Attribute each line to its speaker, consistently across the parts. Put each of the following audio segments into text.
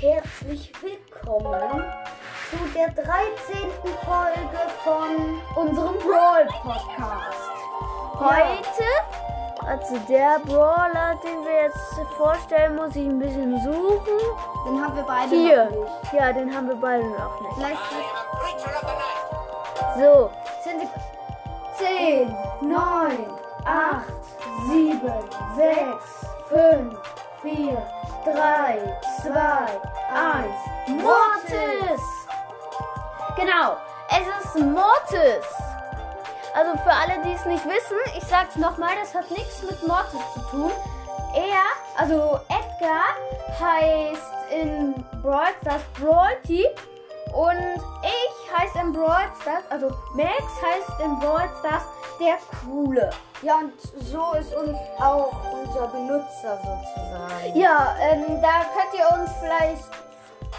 Speaker 1: herzlich willkommen zu der 13. Folge von unserem Brawl Podcast.
Speaker 2: Heute, also der Brawler, den wir jetzt vorstellen, muss ich ein bisschen suchen.
Speaker 1: Den haben wir beide
Speaker 2: Hier.
Speaker 1: noch nicht.
Speaker 2: Ja, den haben wir beide noch nicht.
Speaker 1: Vielleicht
Speaker 2: So,
Speaker 1: sind sie 10, 9, 8, 7, 6, 5, 4, 3, 2, 1.
Speaker 2: Mortis! Genau, es ist Mortis. Also für alle, die es nicht wissen, ich sag's nochmal, das hat nichts mit Mortis zu tun. Er, also Edgar, heißt in Brawl Stars Brawlty und ich heiße in Brawl Stars, also Max heißt in Brawl Stars der Coole.
Speaker 1: Ja, und so ist uns auch unser Benutzer sozusagen.
Speaker 2: Ja, ähm, da könnt ihr uns vielleicht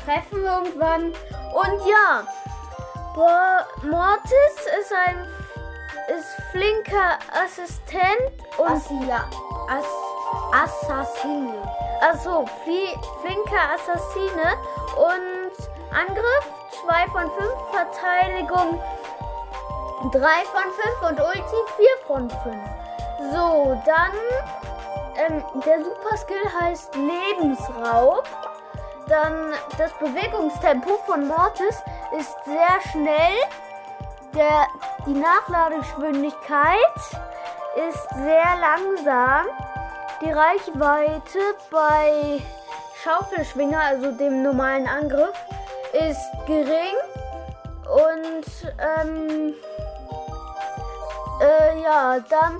Speaker 2: treffen irgendwann. Und ja, Bo Mortis ist ein ist flinker Assistent und
Speaker 1: Assi, ja. Ass, Assassine.
Speaker 2: also flinker Assassine und Angriff 2 von 5, Verteidigung 3 von 5 und Ulti 4 von 5. So, dann ähm, der Super Skill heißt Lebensraub. Dann das Bewegungstempo von Mortis ist sehr schnell. Der, die Nachladegeschwindigkeit ist sehr langsam. Die Reichweite bei Schaufelschwinger, also dem normalen Angriff, ist gering. Und ähm, äh, ja, dann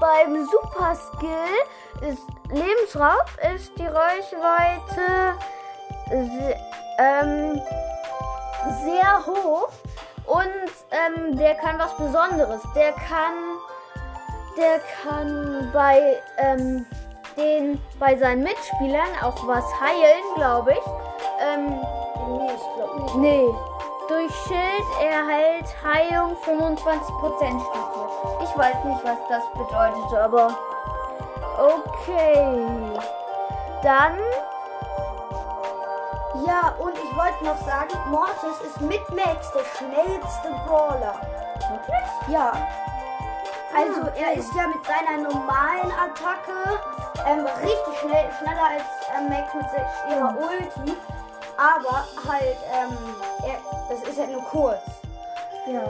Speaker 2: beim Super Skill ist Lebensraub ist die Reichweite se ähm, sehr hoch und ähm, der kann was Besonderes. Der kann, der kann bei ähm, den bei seinen Mitspielern auch was heilen, glaube ich. Ähm,
Speaker 1: Nee, ich glaube nicht.
Speaker 2: Nee. Durch Schild erhält Heilung 25% steht hier. Ich weiß nicht, was das bedeutet, aber okay. Dann,
Speaker 1: Ja, und ich wollte noch sagen, Mortis ist mit Max der schnellste Brawler.
Speaker 2: wirklich?
Speaker 1: Ja. Also er ist ja mit seiner normalen Attacke ähm, richtig schnell, schneller als ähm, Max mit ihrer Ulti. Aber halt, ähm, er, das ist halt nur kurz.
Speaker 2: Ja.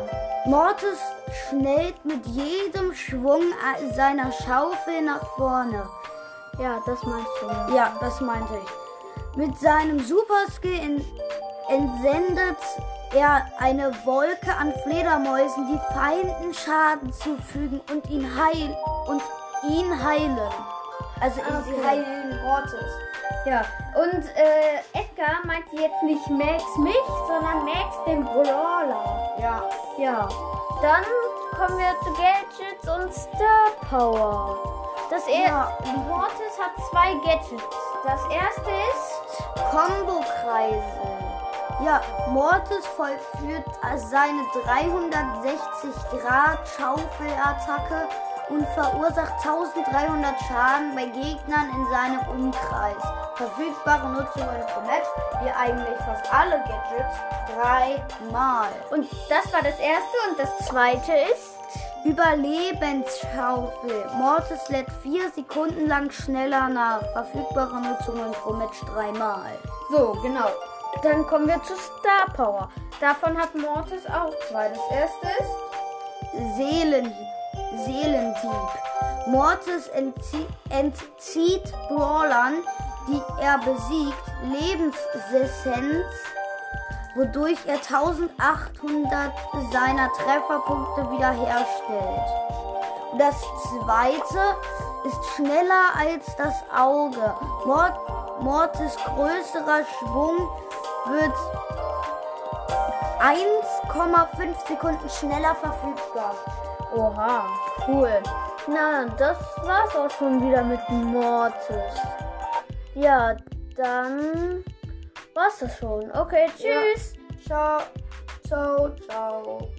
Speaker 1: Mortis schnellt mit jedem Schwung äh, seiner Schaufel nach vorne.
Speaker 2: Ja, das meinst du. Ja.
Speaker 1: Ja, das meinte ich. Mit seinem Superskill entsendet er eine Wolke an Fledermäusen, die Feinden Schaden zufügen und ihn heil und ihn heilen. Also
Speaker 2: Ah,
Speaker 1: sie
Speaker 2: okay.
Speaker 1: heilen Mortis.
Speaker 2: Ja, und äh, Edgar meinte jetzt nicht Max mich, sondern Max den Brawler.
Speaker 1: Ja.
Speaker 2: Ja, dann kommen wir zu Gadgets und Star Power. Das er
Speaker 1: Ja.
Speaker 2: Mortis hat zwei Gadgets. Das erste ist
Speaker 1: Kombokreise. Ja, Mortis vollführt seine 360 Grad Schaufelattacke und verursacht 1300 Schaden bei Gegnern in seinem Umkreis. Verfügbare Nutzung in Komplett, wie eigentlich fast alle Gadgets, dreimal.
Speaker 2: und das war das erste und das zweite ist
Speaker 1: Überlebensschaufel. Mortis lädt 4 Sekunden lang schneller nach. Verfügbare Nutzung in Komplett dreimal.
Speaker 2: so genau. Dann kommen wir zu Star Power. Davon hat Mortis auch zwei. Das erste ist
Speaker 1: Seelen, Seelendieb. Mortis entzie entzieht Brawlern, die er besiegt, Lebensessenz, wodurch er 1800 seiner Trefferpunkte wiederherstellt. Das zweite ist schneller als das Auge. Mort Mortis größerer Schwung wird 1,5 Sekunden schneller verfügbar.
Speaker 2: Oha, cool. Na, das war's auch schon wieder mit Mortis. Ja, dann war's das schon. Okay, tschüss.
Speaker 1: Ciao, ciao, ciao.